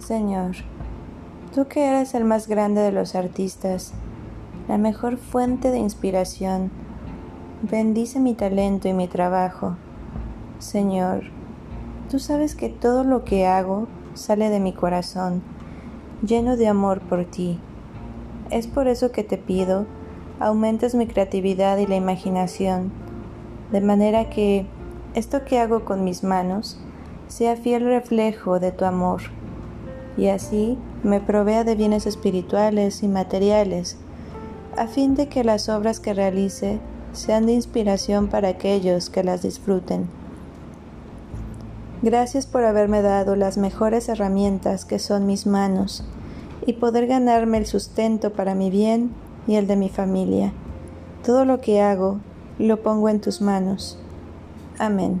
Señor, tú que eres el más grande de los artistas, la mejor fuente de inspiración, bendice mi talento y mi trabajo. Señor, tú sabes que todo lo que hago sale de mi corazón, lleno de amor por ti. Es por eso que te pido, aumentes mi creatividad y la imaginación, de manera que esto que hago con mis manos sea fiel reflejo de tu amor y así me provea de bienes espirituales y materiales, a fin de que las obras que realice sean de inspiración para aquellos que las disfruten. Gracias por haberme dado las mejores herramientas que son mis manos y poder ganarme el sustento para mi bien y el de mi familia. Todo lo que hago lo pongo en tus manos. Amén.